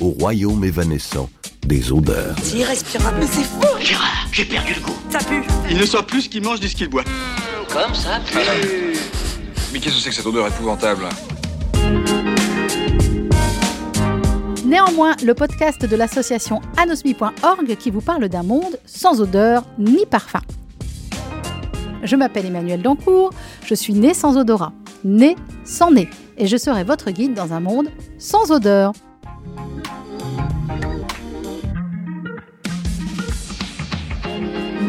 au royaume évanescent des odeurs. C'est irrespirable. Mais c'est fou Gérard, j'ai perdu le goût. Ça pue Il ne soit plus ce qu'il mange ni ce qu'il boit. Comme ça Mais qu'est-ce que c'est que cette odeur épouvantable Néanmoins, le podcast de l'association anosmi.org qui vous parle d'un monde sans odeur ni parfum. Je m'appelle Emmanuel Dancourt, je suis née sans odorat, née sans nez, et je serai votre guide dans un monde sans odeur.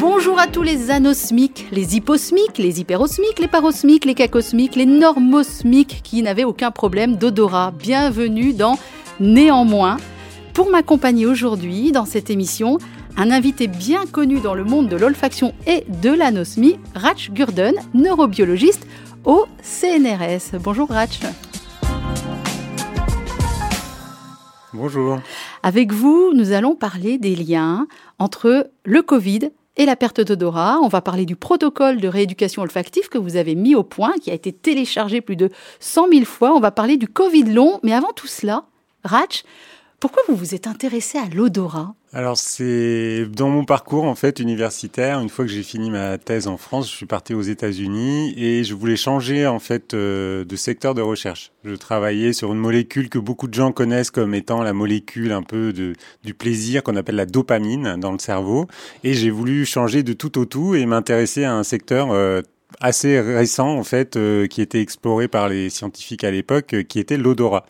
Bonjour à tous les anosmiques, les hyposmiques, les hyperosmiques, les parosmiques, les cacosmiques, les normosmiques qui n'avaient aucun problème d'odorat. Bienvenue dans Néanmoins. Pour m'accompagner aujourd'hui dans cette émission, un invité bien connu dans le monde de l'olfaction et de l'anosmie, Rach Gurden, neurobiologiste au CNRS. Bonjour Rach. Bonjour. Avec vous, nous allons parler des liens entre le Covid et la perte d'odorat. On va parler du protocole de rééducation olfactive que vous avez mis au point, qui a été téléchargé plus de 100 000 fois. On va parler du Covid long. Mais avant tout cela, Rach, pourquoi vous vous êtes intéressé à l'odorat? Alors c'est dans mon parcours en fait universitaire. Une fois que j'ai fini ma thèse en France, je suis parti aux États-Unis et je voulais changer en fait euh, de secteur de recherche. Je travaillais sur une molécule que beaucoup de gens connaissent comme étant la molécule un peu de, du plaisir qu'on appelle la dopamine dans le cerveau. Et j'ai voulu changer de tout au tout et m'intéresser à un secteur euh, assez récent en fait euh, qui était exploré par les scientifiques à l'époque, qui était l'odorat.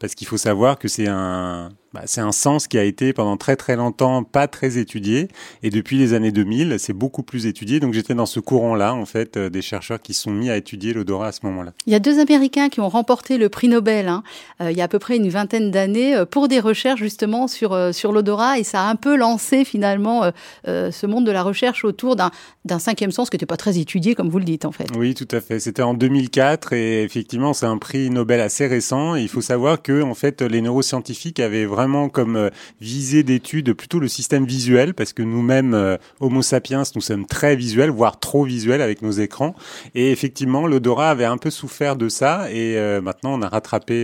Parce qu'il faut savoir que c'est un, bah, c'est un sens qui a été pendant très très longtemps pas très étudié. Et depuis les années 2000, c'est beaucoup plus étudié. Donc j'étais dans ce courant-là, en fait, euh, des chercheurs qui sont mis à étudier l'odorat à ce moment-là. Il y a deux Américains qui ont remporté le prix Nobel hein, euh, il y a à peu près une vingtaine d'années euh, pour des recherches justement sur, euh, sur l'odorat. Et ça a un peu lancé finalement ce monde de la recherche autour d'un, d'un cinquième sens qui n'était pas très étudié, comme vous le dites en fait. Oui, tout à fait. C'était en 2004 et effectivement, c'est un prix Nobel assez récent. Et il faut savoir que, en fait, les neuroscientifiques avaient vraiment comme euh, visée d'étude plutôt le système visuel, parce que nous-mêmes, euh, Homo sapiens, nous sommes très visuels, voire trop visuels avec nos écrans. Et effectivement, l'odorat avait un peu souffert de ça, et euh, maintenant on a rattrapé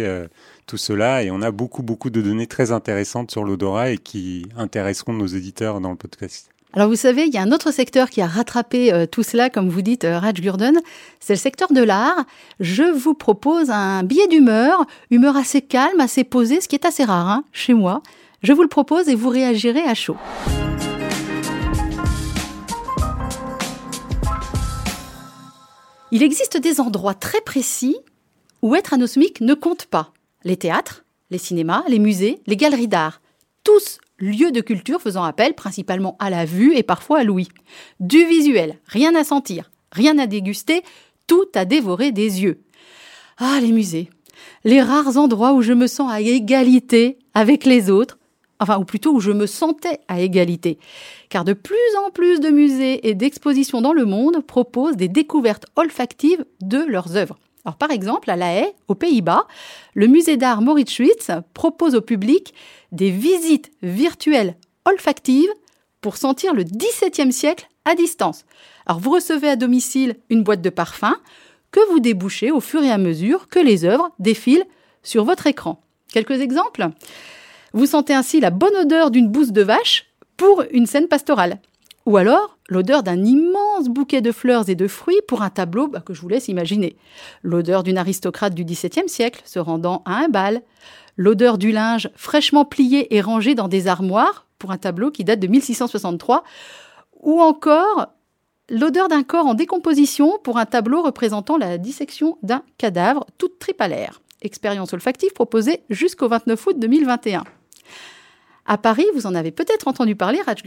tout cela, et on a beaucoup, beaucoup de données très intéressantes sur l'odorat et qui intéresseront nos éditeurs dans le podcast. Alors vous savez, il y a un autre secteur qui a rattrapé euh, tout cela, comme vous dites, euh, Raj Gurden, c'est le secteur de l'art. Je vous propose un billet d'humeur, humeur assez calme, assez posée, ce qui est assez rare hein, chez moi. Je vous le propose et vous réagirez à chaud. Il existe des endroits très précis où être anosmique ne compte pas. Les théâtres, les cinémas, les musées, les galeries d'art. Tous lieux de culture faisant appel principalement à la vue et parfois à l'ouïe. Du visuel, rien à sentir, rien à déguster, tout à dévorer des yeux. Ah, les musées. Les rares endroits où je me sens à égalité avec les autres, enfin, ou plutôt où je me sentais à égalité. Car de plus en plus de musées et d'expositions dans le monde proposent des découvertes olfactives de leurs œuvres. Alors, par exemple, à La Haye, aux Pays-Bas, le musée d'art Mauritshuis propose au public des visites virtuelles olfactives pour sentir le XVIIe siècle à distance. Alors, vous recevez à domicile une boîte de parfums que vous débouchez au fur et à mesure que les œuvres défilent sur votre écran. Quelques exemples Vous sentez ainsi la bonne odeur d'une bouse de vache pour une scène pastorale. Ou alors l'odeur d'un immense bouquet de fleurs et de fruits pour un tableau bah, que je vous laisse imaginer. L'odeur d'une aristocrate du XVIIe siècle se rendant à un bal. L'odeur du linge fraîchement plié et rangé dans des armoires pour un tableau qui date de 1663. Ou encore l'odeur d'un corps en décomposition pour un tableau représentant la dissection d'un cadavre, toute tripalaire. Expérience olfactive proposée jusqu'au 29 août 2021. À Paris, vous en avez peut-être entendu parler, Raj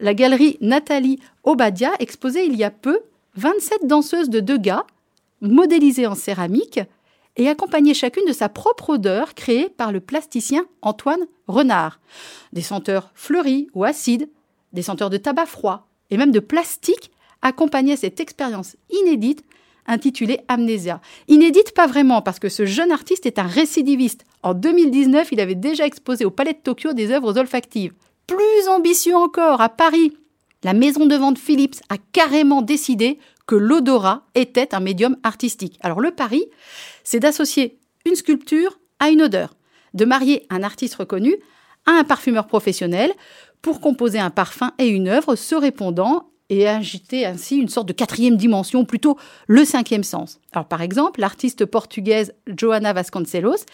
la galerie Nathalie Obadia exposait il y a peu 27 danseuses de Degas, modélisées en céramique et accompagnées chacune de sa propre odeur créée par le plasticien Antoine Renard. Des senteurs fleuries ou acides, des senteurs de tabac froid et même de plastique accompagnaient cette expérience inédite intitulée Amnésia. Inédite pas vraiment parce que ce jeune artiste est un récidiviste. En 2019, il avait déjà exposé au Palais de Tokyo des œuvres olfactives. Plus ambitieux encore, à Paris, la maison de vente Philips a carrément décidé que l'odorat était un médium artistique. Alors le pari, c'est d'associer une sculpture à une odeur. de marier un artiste reconnu à un parfumeur professionnel pour composer un parfum et une œuvre se répondant et agiter ainsi une sorte de quatrième dimension, plutôt le cinquième sens. Alors par exemple, l'artiste portugaise Johanna Vasconcelos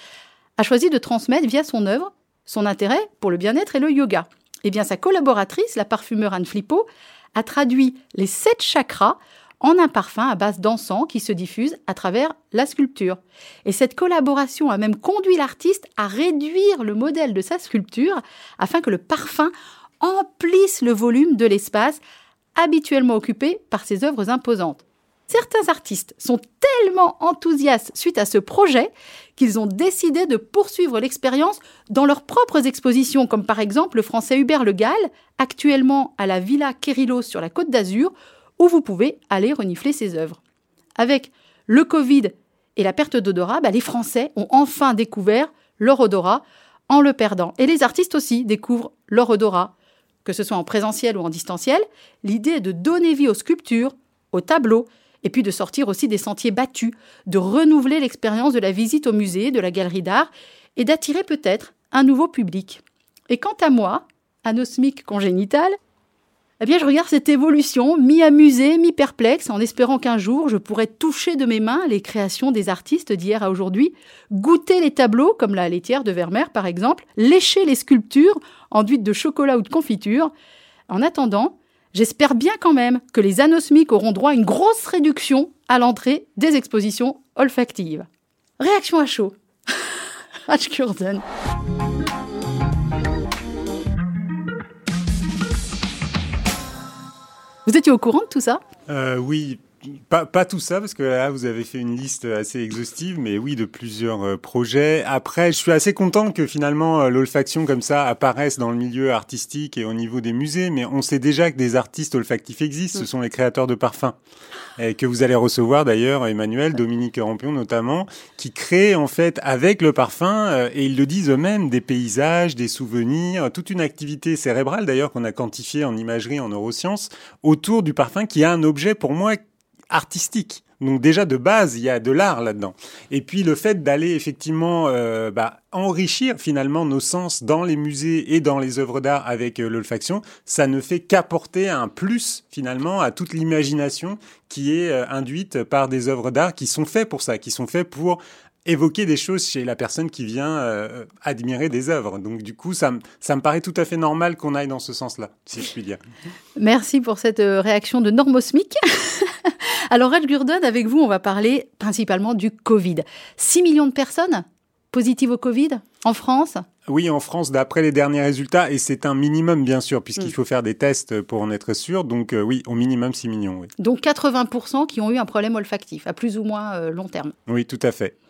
a choisi de transmettre via son œuvre son intérêt pour le bien-être et le yoga. Eh bien, sa collaboratrice, la parfumeur Anne Flippo, a traduit les sept chakras en un parfum à base d'encens qui se diffuse à travers la sculpture. Et cette collaboration a même conduit l'artiste à réduire le modèle de sa sculpture afin que le parfum emplisse le volume de l'espace habituellement occupé par ses œuvres imposantes. Certains artistes sont tellement enthousiastes suite à ce projet qu'ils ont décidé de poursuivre l'expérience dans leurs propres expositions, comme par exemple le français Hubert Le Gall, actuellement à la Villa Querilos sur la Côte d'Azur, où vous pouvez aller renifler ses œuvres. Avec le Covid et la perte d'odorat, bah, les Français ont enfin découvert leur odorat en le perdant. Et les artistes aussi découvrent leur odorat, que ce soit en présentiel ou en distanciel. L'idée est de donner vie aux sculptures, aux tableaux, et puis de sortir aussi des sentiers battus, de renouveler l'expérience de la visite au musée, de la galerie d'art, et d'attirer peut-être un nouveau public. Et quant à moi, anosmique congénital, eh bien, je regarde cette évolution, mi-amusée, mi-perplexe, en espérant qu'un jour, je pourrais toucher de mes mains les créations des artistes d'hier à aujourd'hui, goûter les tableaux, comme la laitière de Vermeer par exemple, lécher les sculptures enduites de chocolat ou de confiture. En attendant, j'espère bien quand même que les anosmiques auront droit à une grosse réduction à l'entrée des expositions olfactives. Réaction à chaud. H. Vous étiez au courant de tout ça? Euh, Oui, pas, pas, tout ça, parce que là, vous avez fait une liste assez exhaustive, mais oui, de plusieurs euh, projets. Après, je suis assez content que finalement euh, l'olfaction comme ça apparaisse dans le milieu artistique et au niveau des musées, mais on sait déjà que des artistes olfactifs existent, ce mm. sont les créateurs de parfums, et que vous allez recevoir d'ailleurs, Emmanuel, Dominique Rampion notamment, qui créent en fait avec le parfum, euh, et ils le disent eux-mêmes, des paysages, des souvenirs, toute une activité cérébrale d'ailleurs qu'on a quantifiée en imagerie, en neurosciences, autour du parfum qui a un objet pour moi artistique. Donc déjà de base, il y a de l'art là-dedans. Et puis le fait d'aller effectivement euh, bah, enrichir finalement nos sens dans les musées et dans les œuvres d'art avec euh, l'olfaction, ça ne fait qu'apporter un plus finalement à toute l'imagination qui est euh, induite par des œuvres d'art qui sont faites pour ça, qui sont faites pour évoquer des choses chez la personne qui vient euh, admirer des œuvres. Donc du coup, ça, ça me paraît tout à fait normal qu'on aille dans ce sens-là, si je puis dire. Merci pour cette euh, réaction de normosmique. Alors, Red Gurdon, avec vous, on va parler principalement du Covid. 6 millions de personnes positives au Covid en France? Oui, en France, d'après les derniers résultats, et c'est un minimum bien sûr, puisqu'il mm. faut faire des tests pour en être sûr. Donc euh, oui, au minimum 6 millions. Oui. Donc 80% qui ont eu un problème olfactif, à plus ou moins long terme. Oui, tout à fait.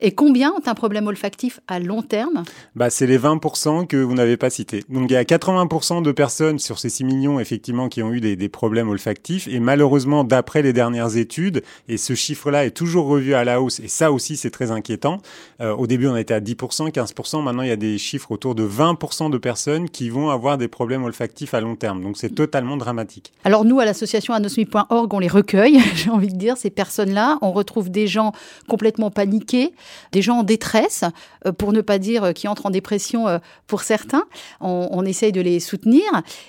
Et combien ont un problème olfactif à long terme bah, C'est les 20% que vous n'avez pas cités. Donc il y a 80% de personnes sur ces 6 millions, effectivement, qui ont eu des, des problèmes olfactifs. Et malheureusement, d'après les dernières études, et ce chiffre-là est toujours revu à la hausse, et ça aussi c'est très inquiétant. Euh, au début, on était à 10%, 15%. Maintenant, il y a des chiffres autour de 20% de personnes qui vont avoir des problèmes olfactifs à long terme. Donc c'est totalement dramatique. Alors nous, à l'association anosmi.org, on les recueille, j'ai envie de dire, ces personnes-là. On retrouve des gens complètement paniqués, des gens en détresse, euh, pour ne pas dire euh, qui entrent en dépression euh, pour certains. On, on, essaye de les soutenir.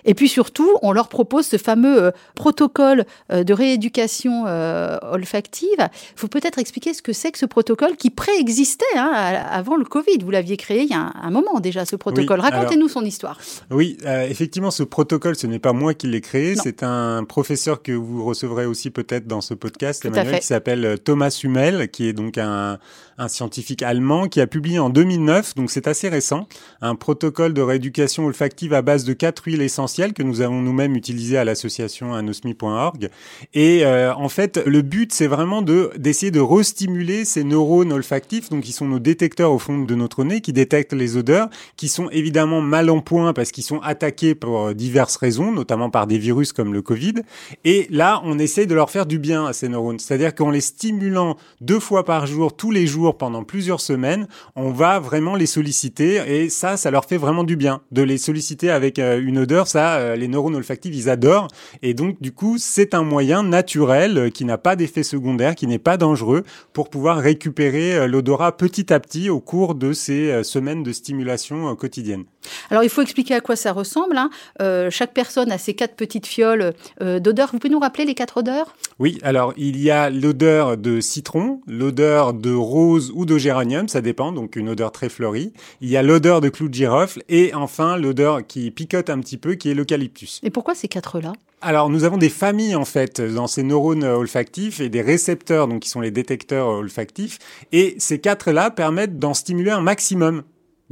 Et puis surtout, on leur propose ce fameux protocole de rééducation olfactive. Il faut peut-être expliquer ce que c'est que ce protocole qui préexistait hein, avant le Covid. Vous l'aviez créé il y a un, moment déjà, ce protocole. Racontez-nous son histoire. Oui, effectivement, ce protocole, ce n'est pas moi qui l'ai créé. C'est un professeur que vous recevrez aussi peut-être dans ce podcast, Emmanuel, qui s'appelle Thomas Hummel, qui est donc un, un scientifique allemand qui a publié en 2009, donc c'est assez récent, un protocole de rééducation olfactive à base de quatre huiles essentielles que nous avons nous-mêmes utilisées à l'association anosmi.org. Et euh, en fait, le but, c'est vraiment de d'essayer de restimuler ces neurones olfactifs, donc qui sont nos détecteurs au fond de notre nez, qui détectent les odeurs, qui sont évidemment mal en point parce qu'ils sont attaqués pour diverses raisons, notamment par des virus comme le Covid. Et là, on essaye de leur faire du bien à ces neurones, c'est-à-dire qu'en les stimulant deux fois par jour, tous les jours pendant plusieurs semaines, on va vraiment les solliciter et ça, ça leur fait vraiment du bien de les solliciter avec euh, une odeur. Ça, euh, les neurones olfactifs, ils adorent. Et donc, du coup, c'est un moyen naturel euh, qui n'a pas d'effet secondaire, qui n'est pas dangereux pour pouvoir récupérer l'odorat petit à petit au cours de ces semaines de stimulation quotidienne. Alors, il faut expliquer à quoi ça ressemble. Hein. chaque personne a ses quatre petites fioles d'odeur. Vous pouvez nous rappeler les quatre odeurs? Oui, alors il y a l'odeur de citron, l'odeur de rose ou de géranium, ça dépend, donc une odeur très fleurie. Il y a l'odeur de clou de girofle et enfin l'odeur qui picote un petit peu, qui est l'eucalyptus. Et pourquoi ces quatre-là alors, nous avons des familles en fait dans ces neurones olfactifs et des récepteurs, donc qui sont les détecteurs olfactifs. Et ces quatre-là permettent d'en stimuler un maximum.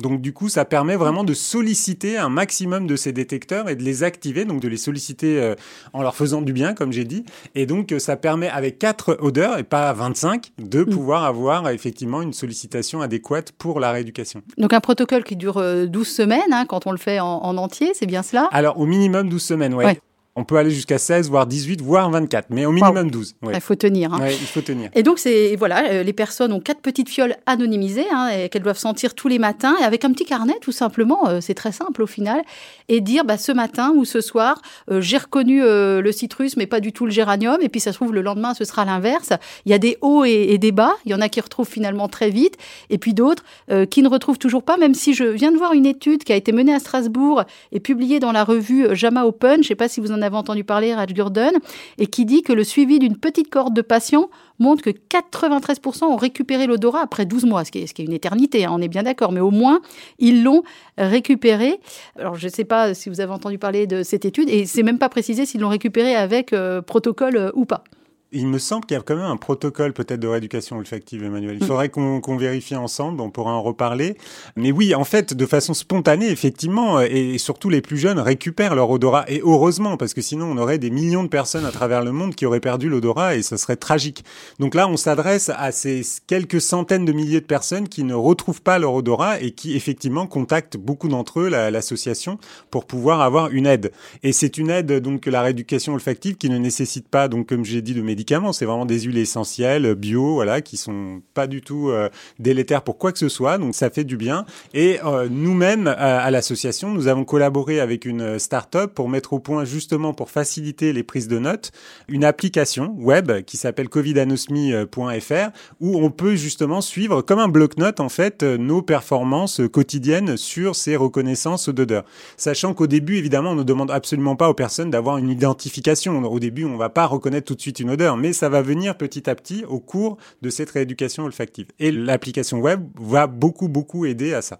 Donc du coup, ça permet vraiment de solliciter un maximum de ces détecteurs et de les activer, donc de les solliciter euh, en leur faisant du bien, comme j'ai dit. Et donc euh, ça permet avec quatre odeurs et pas 25 de mm. pouvoir avoir effectivement une sollicitation adéquate pour la rééducation. Donc un protocole qui dure 12 euh, semaines hein, quand on le fait en, entier, c'est bien cela? Alors au minimum 12 semaines, ouais. ouais. On peut aller jusqu'à 16, voire 18, voire 24, mais au minimum 12. Il faut tenir. Hein. il faut tenir. Et donc, c'est voilà, euh, les personnes ont quatre petites fioles anonymisées hein, qu'elles doivent sentir tous les matins, et avec un petit carnet, tout simplement, euh, c'est très simple au final, et dire bah, ce matin ou ce soir, euh, j'ai reconnu le citrus, mais pas du tout le géranium, et puis ça se trouve, le lendemain, ce sera l'inverse. Il y a des hauts et, des bas, il y en a qui retrouvent finalement très vite, et puis d'autres qui ne retrouvent toujours pas, même si je viens de voir une étude qui a été menée à Strasbourg et publiée dans la revue JAMA Open, je ne sais pas si vous en avez entendu parler, Raj Gurdon, et qui dit que le suivi d'une petite cohorte de patients montre que 93% ont récupéré l'odorat après 12 mois, ce qui est, ce qui est une éternité, hein, on est bien d'accord, mais au moins, ils l'ont récupéré. Alors, je ne sais pas si vous avez entendu parler de cette étude, et c'est même pas précisé s'ils l'ont récupéré avec euh, protocole euh, ou pas. Il me semble qu'il y a quand même un protocole peut-être de rééducation olfactive, Emmanuel. Il mm. faudrait qu'on vérifie ensemble, on pourra en reparler. Mais oui, en fait, de façon spontanée, effectivement, et surtout les plus jeunes récupèrent leur odorat. Et heureusement, parce que sinon on aurait des millions de personnes à travers le monde qui auraient perdu l'odorat et ce serait tragique. Donc là, on s'adresse à ces quelques centaines de milliers de personnes qui ne retrouvent pas leur odorat et qui effectivement contactent beaucoup d'entre eux l'association pour pouvoir avoir une aide. Et c'est une aide, donc, la rééducation olfactive qui ne nécessite pas, donc, comme j'ai dit, de médicaments c'est vraiment des huiles essentielles, bio, voilà, qui sont pas du tout euh, délétères pour quoi que ce soit. Donc ça fait du bien. Et euh, nous-mêmes, à, l'association, nous avons collaboré avec une start-up pour mettre au point, justement, pour faciliter les prises de notes, une application web qui s'appelle covidanosmi.fr où on peut justement suivre comme un bloc-notes, en fait, nos performances quotidiennes sur ces reconnaissances d'odeur. Sachant qu'au début, évidemment, on ne demande absolument pas aux personnes d'avoir une identification. Au début, on va pas reconnaître tout de suite une odeur mais ça va venir petit à petit au cours de cette rééducation olfactive. Et l'application web va beaucoup, beaucoup aider à ça.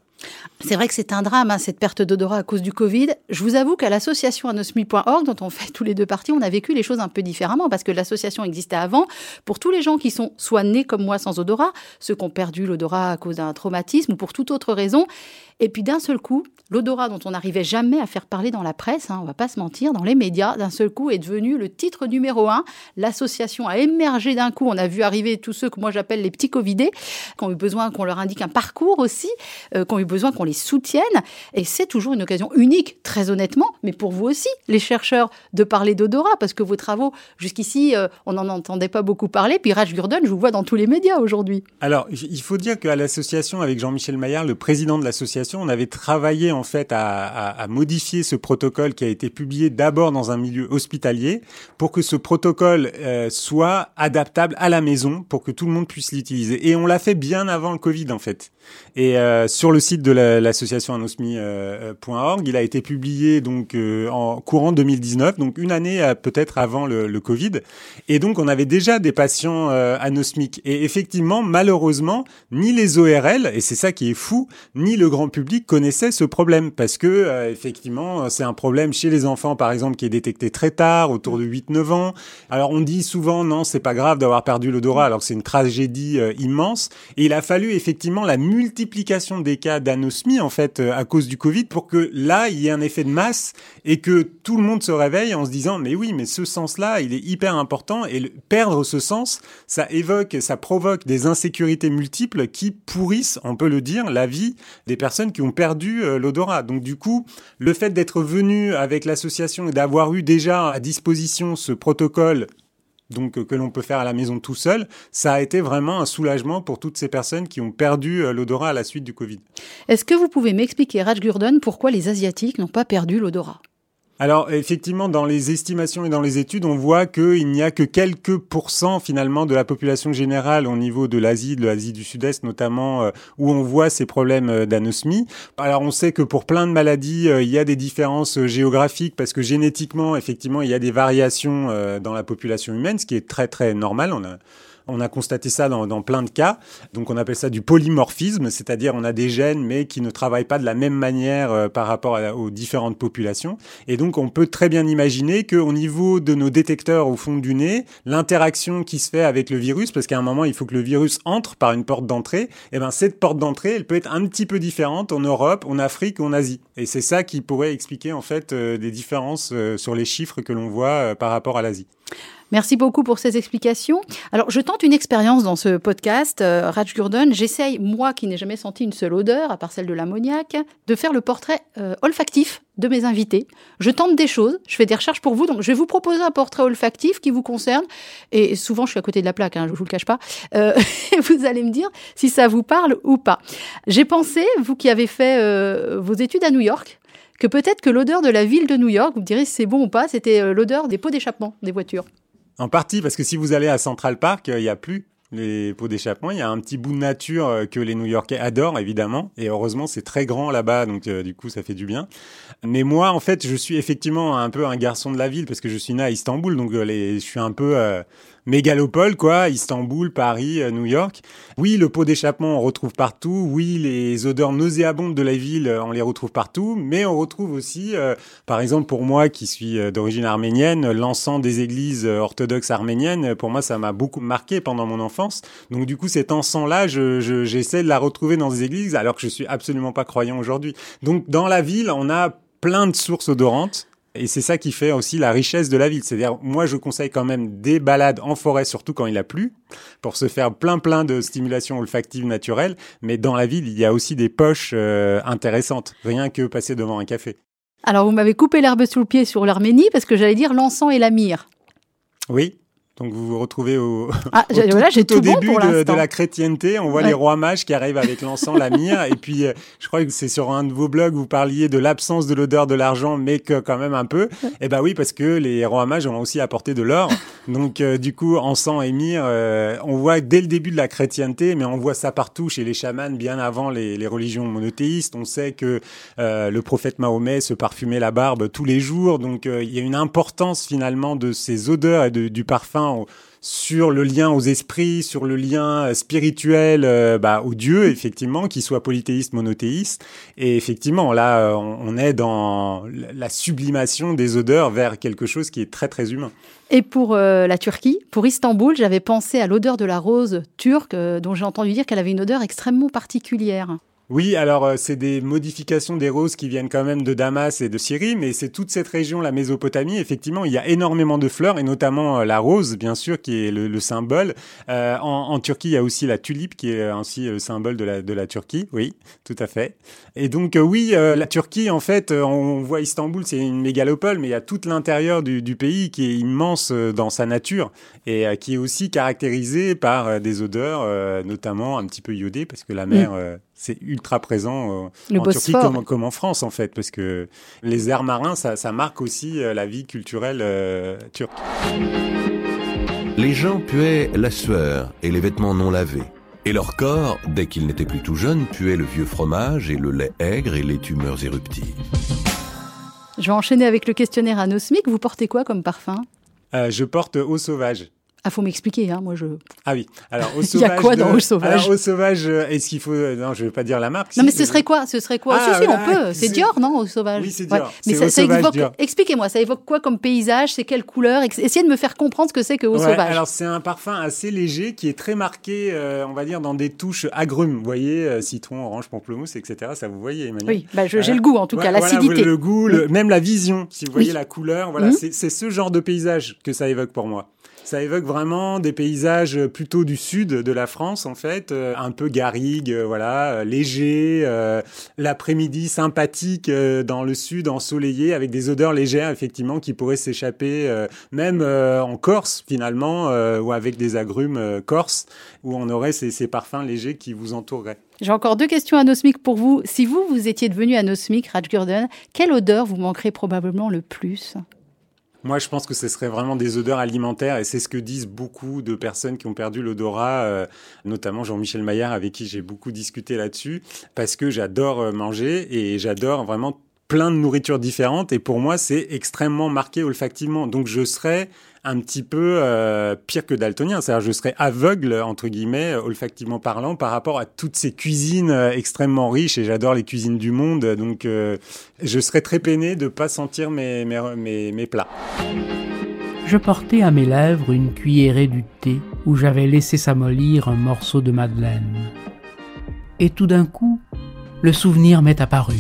C'est vrai que c'est un drame, hein, cette perte d'odorat à cause du Covid. Je vous avoue qu'à l'association anosmi.org, dont on fait tous les deux parties, on a vécu les choses un peu différemment parce que l'association existait avant. Pour tous les gens qui sont soit nés comme moi sans odorat, ceux qui ont perdu l'odorat à cause d'un traumatisme ou pour toute autre raison, et puis d'un seul coup, l'odorat dont on n'arrivait jamais à faire parler dans la presse, hein, on va pas se mentir, dans les médias, d'un seul coup est devenu le titre numéro un. L'association a émergé d'un coup. On a vu arriver tous ceux que moi j'appelle les petits Covidés, qui ont eu besoin qu'on leur indique un parcours aussi, euh, qui ont eu besoin qu'on les soutienne. Et c'est toujours une occasion unique, très honnêtement, mais pour vous aussi, les chercheurs, de parler d'odorat, parce que vos travaux, jusqu'ici, euh, on n'en entendait pas beaucoup parler. Puis Raj Gurdon, je vous vois dans tous les médias aujourd'hui. Alors, il faut dire qu'à l'association, avec Jean-Michel Maillard, le président de l'association, on avait travaillé en fait à, modifier ce protocole qui a été publié d'abord dans un milieu hospitalier pour que ce protocole euh, soit adaptable à la maison pour que tout le monde puisse l'utiliser. Et on l'a fait bien avant le Covid en fait. Et euh, sur le site de l'association anosmi.org, euh, il a été publié donc en courant 2019, donc une année peut-être avant le, le, Covid. Et donc on avait déjà des patients anosmiques. Et effectivement, malheureusement, ni les ORL, et c'est ça qui est fou, ni le grand public connaissait ce problème parce que euh, effectivement c'est un problème chez les enfants par exemple qui est détecté très tard autour de 8-9 ans. Alors on dit souvent non c'est pas grave d'avoir perdu l'odorat alors que c'est une tragédie euh, immense et il a fallu effectivement la multiplication des cas d'anosmie en fait euh, à cause du Covid pour que là il y ait un effet de masse et que tout le monde se réveille en se disant mais oui mais ce sens là il est hyper important et perdre ce sens ça évoque ça provoque des insécurités multiples qui pourrissent on peut le dire la vie des personnes qui ont perdu euh, l'odorat. Donc du coup, le fait d'être venu avec l'association et d'avoir eu déjà à disposition ce protocole donc euh, que l'on peut faire à la maison tout seul, ça a été vraiment un soulagement pour toutes ces personnes qui ont perdu euh, l'odorat à la suite du Covid. Est-ce que vous pouvez m'expliquer, Raj Gurdon, pourquoi les Asiatiques n'ont pas perdu l'odorat? Alors effectivement, dans les estimations et dans les études, on voit qu'il n'y a que quelques pourcents finalement de la population générale au niveau de l'Asie, de l'Asie du Sud-Est notamment, euh, où on voit ces problèmes euh, d'anosmie. Alors on sait que pour plein de maladies, euh, il y a des différences géographiques parce que génétiquement, effectivement, il y a des variations dans la population humaine, ce qui est très très normal. On a constaté ça dans, plein de cas. Donc on appelle ça du polymorphisme, c'est-à-dire on a des gènes mais qui ne travaillent pas de la même manière euh, par rapport aux différentes populations. Et donc on peut très bien imaginer qu'au niveau de nos détecteurs au fond du nez, l'interaction qui se fait avec le virus, parce qu'à un moment il faut que le virus entre par une porte d'entrée, et eh ben cette porte d'entrée elle peut être un petit peu différente en Europe, en Afrique en Asie. Et c'est ça qui pourrait expliquer en fait euh, des différences euh, sur les chiffres que l'on voit par rapport à l'Asie. Merci beaucoup pour ces explications. Alors, je tente une expérience dans ce podcast, euh, Raj Gurdon. J'essaye, moi qui n'ai jamais senti une seule odeur, à part celle de l'ammoniac, de faire le portrait euh, olfactif de mes invités. Je tente des choses, je fais des recherches pour vous, donc je vais vous proposer un portrait olfactif qui vous concerne. Et souvent, je suis à côté de la plaque, hein, je vous le cache pas. Euh, vous allez me dire si ça vous parle ou pas. J'ai pensé, vous qui avez fait euh, vos études à New York, que peut-être que l'odeur de la ville de New York, vous me direz si c'est bon ou pas, c'était l'odeur des pots d'échappement des voitures. En partie, parce que si vous allez à Central Park, euh, il n'y a plus les pots d'échappement. Il y a un petit bout de nature euh, que les New-Yorkais adorent, évidemment. Et heureusement, c'est très grand là-bas, donc euh, du coup, ça fait du bien. Mais moi, en fait, je suis effectivement un peu un garçon de la ville, parce que je suis né à Istanbul, donc je suis un peu mégalopole, quoi, Istanbul, Paris, euh, New York. Oui, le pot d'échappement, on retrouve partout. Oui, les odeurs nauséabondes de la ville, euh, on les retrouve partout. Mais on retrouve aussi, euh, par exemple, pour moi qui suis d'origine arménienne, l'encens des églises orthodoxes arméniennes, pour moi, ça m'a beaucoup marqué pendant mon enfance. Donc, du coup, cet encens-là, je, j'essaie de la retrouver dans des églises, alors que je suis absolument pas croyant aujourd'hui. Donc, dans la ville, on a plein de sources odorantes. Et c'est ça qui fait aussi la richesse de la ville. C'est-à-dire, moi, je conseille quand même des balades en forêt, surtout quand il a plu, pour se faire plein plein de stimulation olfactive naturelle. Mais dans la ville, il y a aussi des poches euh, intéressantes, rien que passer devant un café. Alors, vous m'avez coupé l'herbe sous le pied sur l'Arménie parce que j'allais dire l'encens et la myrrhe. Oui, donc vous vous retrouvez au, ah, au, tout, voilà, tout au début de, de, la chrétienté. On voit les rois mages qui arrivent avec l'encens, la myrrhe. Et puis, euh, je crois que c'est sur un de vos blogs, vous parliez de l'absence de l'odeur de l'argent, mais que quand même un peu. Et eh ben oui, parce que les rois mages ont aussi apporté de l'or. Donc euh, du coup, encens et myrrhe, euh, on voit dès le début de la chrétienté, mais on voit ça partout chez les chamans, bien avant les, les religions monothéistes. On sait que le prophète Mahomet se parfumait la barbe tous les jours. Donc il y a une importance finalement de ces odeurs et de, du parfum sur le lien aux esprits, sur le lien euh, spirituel euh, bah, aux dieux, effectivement, qu'ils soient polythéistes, monothéistes. Et effectivement, là, euh, on est dans la sublimation des odeurs vers quelque chose qui est très, très humain. Et pour la Turquie, pour Istanbul, j'avais pensé à l'odeur de la rose turque, dont j'ai entendu dire qu'elle avait une odeur extrêmement particulière. Oui, alors euh, c'est des modifications des roses qui viennent quand même de Damas et de Syrie, mais c'est toute cette région, la Mésopotamie. Effectivement, il y a énormément de fleurs et notamment euh, la rose, bien sûr, qui est le, symbole. Euh, en, en, Turquie, il y a aussi la tulipe qui est ainsi le symbole de la, de la Turquie. Oui, tout à fait. Et donc oui, la Turquie, en fait, on voit Istanbul, c'est une mégalopole, mais il y a tout l'intérieur du, du, pays qui est immense dans sa nature et qui est aussi caractérisé par des odeurs, notamment un petit peu iodées, parce que la mer c'est ultra présent euh, en Turquie comme, en France en fait, parce que les airs marins, ça, marque aussi euh, la vie culturelle euh, turque. Les gens puaient la sueur et les vêtements non lavés. Et leur corps, dès qu'ils n'étaient plus tout jeunes, puait le vieux fromage et le lait aigre et les tumeurs éruptives. Je vais enchaîner avec le questionnaire anosmique. Vous portez quoi comme parfum? Je porte eau sauvage. Ah, faut m'expliquer, hein, moi je. Ah oui. Alors, au sauvage. Il y a quoi dans Eau Sauvage Alors, Eau Sauvage, euh, est-ce qu'il faut. Euh, non, je vais pas dire la marque. Non, mais ce serait quoi? Ce serait quoi? Ah, Si, si, on peut. C'est Dior, non, Eau Sauvage? Oui, c'est Dior. Mais ça, ça évoque. Expliquez-moi, ça évoque quoi comme paysage? C'est quelle couleur? Essayez de me faire comprendre ce que c'est que Eau Sauvage. Alors, c'est un parfum assez léger qui est très marqué, euh, on va dire, dans des touches agrumes. Vous voyez, citron, orange, pamplemousse, etc. Ça vous voyez, Emmanuel Oui, bah, j'ai le goût, en tout cas, l'acidité. le goût, même la vision, si vous voyez la couleur. Voilà, c'est ce genre de paysage que ça évoque pour moi Ça évoque vraiment des paysages plutôt du sud de la France, en fait, euh, un peu garrigue, euh, voilà, euh, léger, l'après-midi sympathique dans le sud, ensoleillé, avec des odeurs légères, effectivement, qui pourraient s'échapper, même en Corse, finalement, ou avec des agrumes corse, où on aurait ces, ces parfums légers qui vous entoureraient. J'ai encore deux questions anosmiques pour vous. Si vous, vous étiez devenu anosmique, Raj Gurdon, quelle odeur vous manquerait probablement le plus? Moi, je pense que ce serait vraiment des odeurs alimentaires et c'est ce que disent beaucoup de personnes qui ont perdu l'odorat, euh, notamment Jean-Michel Maillard avec qui j'ai beaucoup discuté là-dessus, parce que j'adore euh, manger et j'adore vraiment plein de nourritures différentes et pour moi, c'est extrêmement marqué olfactivement. Donc, je serais un petit peu euh, pire que daltonien. C'est-à-dire, je serais aveugle, entre guillemets, olfactivement parlant, par rapport à toutes ces cuisines euh, extrêmement riches, et j'adore les cuisines du monde, donc euh, je serais très peiné de ne pas sentir mes, plats. Je portais à mes lèvres une cuillerée du thé où j'avais laissé s'amollir un morceau de madeleine. Et tout d'un coup, le souvenir m'est apparu.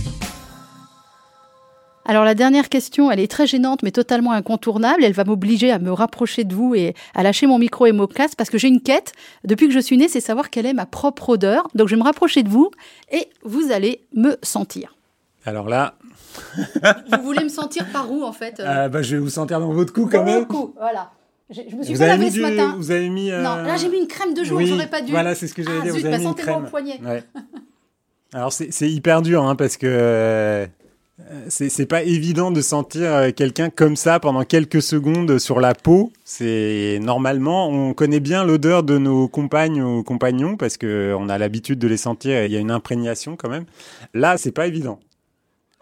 Alors la dernière question, elle est très gênante mais totalement incontournable. Elle va m'obliger à me rapprocher de vous et à lâcher mon micro et mon casque parce que j'ai une quête depuis que je suis née, c'est savoir quelle est ma propre odeur. Donc je vais me rapprocher de vous et vous allez me sentir. Alors là, vous voulez me sentir par où en fait euh, bah, Je vais vous sentir dans votre cou quand même. cou, voilà. Je, me suis vous pas lavé ce matin. Vous avez mis. Non, là j'ai mis une crème de jour, j'aurais pas dû. Voilà, c'est ce que j'allais ah, dire. vous avez bah, mis une crème. Au poignet. Alors c'est hyper dur hein, parce que euh, euh, c'est pas évident de sentir euh, quelqu'un comme ça pendant quelques secondes sur la peau. C'est normalement, on connaît bien l'odeur de nos compagnes ou compagnons parce que on a l'habitude de les sentir. Il y a une imprégnation quand même. Là, c'est pas évident.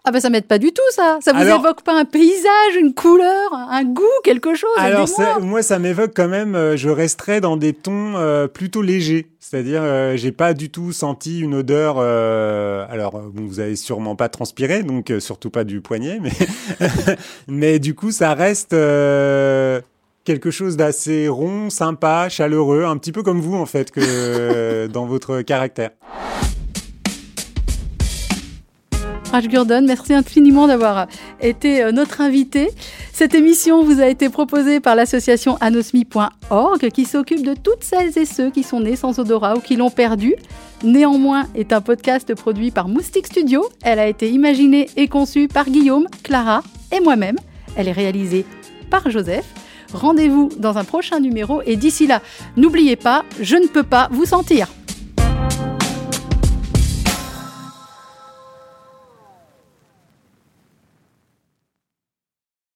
Ah ben ça m'aide pas du tout ça. Ça vous évoque pas un paysage, une couleur, un goût, quelque chose Alors moi ça m'évoque quand même. Euh, je resterai dans des tons euh, plutôt légers. C'est-à-dire euh, j'ai pas du tout senti une odeur. alors vous avez sûrement pas transpiré, donc surtout pas du poignet, mais mais du coup ça reste quelque chose d'assez rond, sympa, chaleureux, un petit peu comme vous en fait que dans votre caractère. Raj Gurdon, merci infiniment d'avoir été euh, notre invité. Cette émission vous a été proposée par l'association anosmi.org qui s'occupe de toutes celles et ceux qui sont nés sans odorat ou qui l'ont perdu. Néanmoins est un podcast produit par Moustique Studio. Elle a été imaginée et conçue par Guillaume, Clara et moi-même. Elle est réalisée par Joseph. Rendez-vous dans un prochain numéro et d'ici là, n'oubliez pas, je ne peux pas vous sentir.